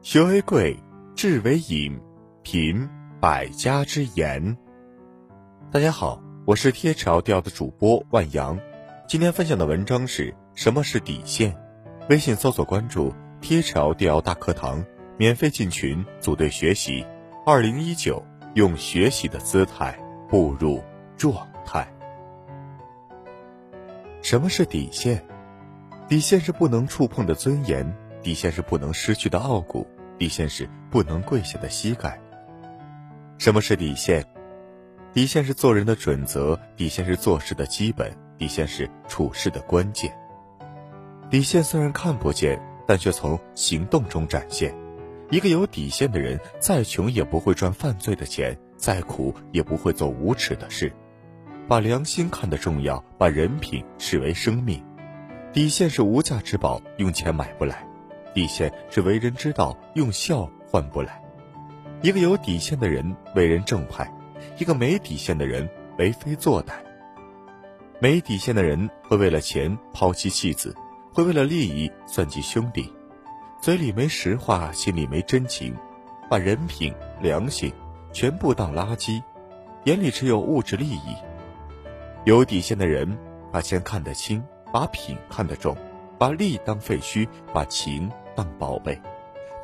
学为贵，智为引，品百家之言。大家好，我是贴潮调的主播万阳，今天分享的文章是什么是底线？微信搜索关注“贴潮调大课堂”，免费进群组队学习。二零一九，用学习的姿态步入状态。什么是底线？底线是不能触碰的尊严，底线是不能失去的傲骨，底线是不能跪下的膝盖。什么是底线？底线是做人的准则，底线是做事的基本，底线是处事的关键。底线虽然看不见，但却从行动中展现。一个有底线的人，再穷也不会赚犯罪的钱，再苦也不会做无耻的事。把良心看得重要，把人品视为生命。底线是无价之宝，用钱买不来；底线是为人之道，用笑换不来。一个有底线的人为人正派，一个没底线的人为非作歹。没底线的人会为了钱抛妻弃子，会为了利益算计兄弟，嘴里没实话，心里没真情，把人品、良心全部当垃圾，眼里只有物质利益。有底线的人把钱看得轻。把品看得重，把利当废墟，把情当宝贝，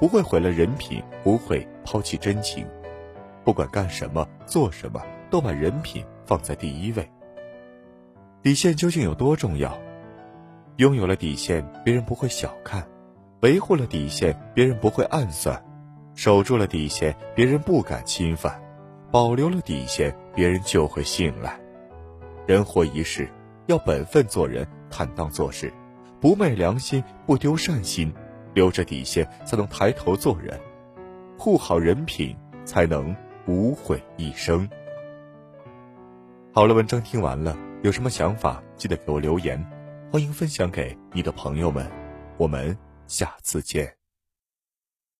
不会毁了人品，不会抛弃真情，不管干什么做什么，都把人品放在第一位。底线究竟有多重要？拥有了底线，别人不会小看；维护了底线，别人不会暗算；守住了底线，别人不敢侵犯；保留了底线，别人就会信赖。人活一世，要本分做人。坦荡做事，不昧良心，不丢善心，留着底线才能抬头做人，护好人品才能无悔一生。好了，文章听完了，有什么想法记得给我留言，欢迎分享给你的朋友们，我们下次见。